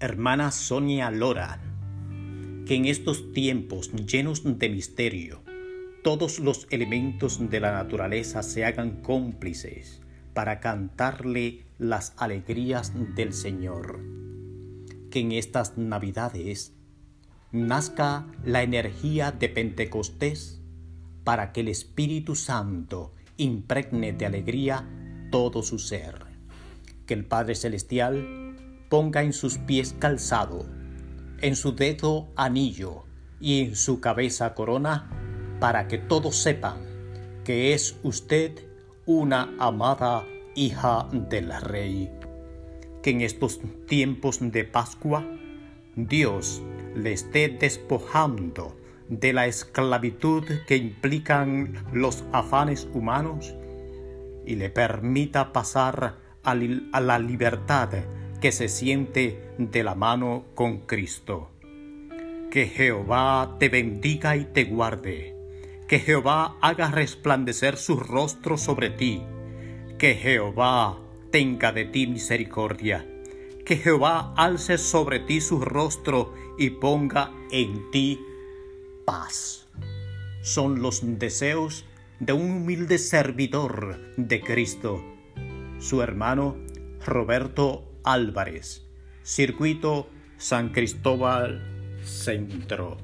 hermana Sonia Lora, que en estos tiempos llenos de misterio, todos los elementos de la naturaleza se hagan cómplices para cantarle las alegrías del Señor. Que en estas navidades nazca la energía de Pentecostés para que el Espíritu Santo impregne de alegría todo su ser. Que el Padre Celestial ponga en sus pies calzado, en su dedo anillo y en su cabeza corona, para que todos sepan que es usted una amada hija del Rey. Que en estos tiempos de Pascua, Dios le esté despojando de la esclavitud que implican los afanes humanos y le permita pasar a, la libertad que se siente de la mano con Cristo. Que Jehová te bendiga y te guarde. Que Jehová haga resplandecer su rostro sobre ti. Que Jehová tenga de ti misericordia. Que Jehová alce sobre ti su rostro y ponga en ti paz. Son los deseos de un humilde servidor de Cristo, su hermano Roberto Álvarez, Circuito San Cristóbal Centro.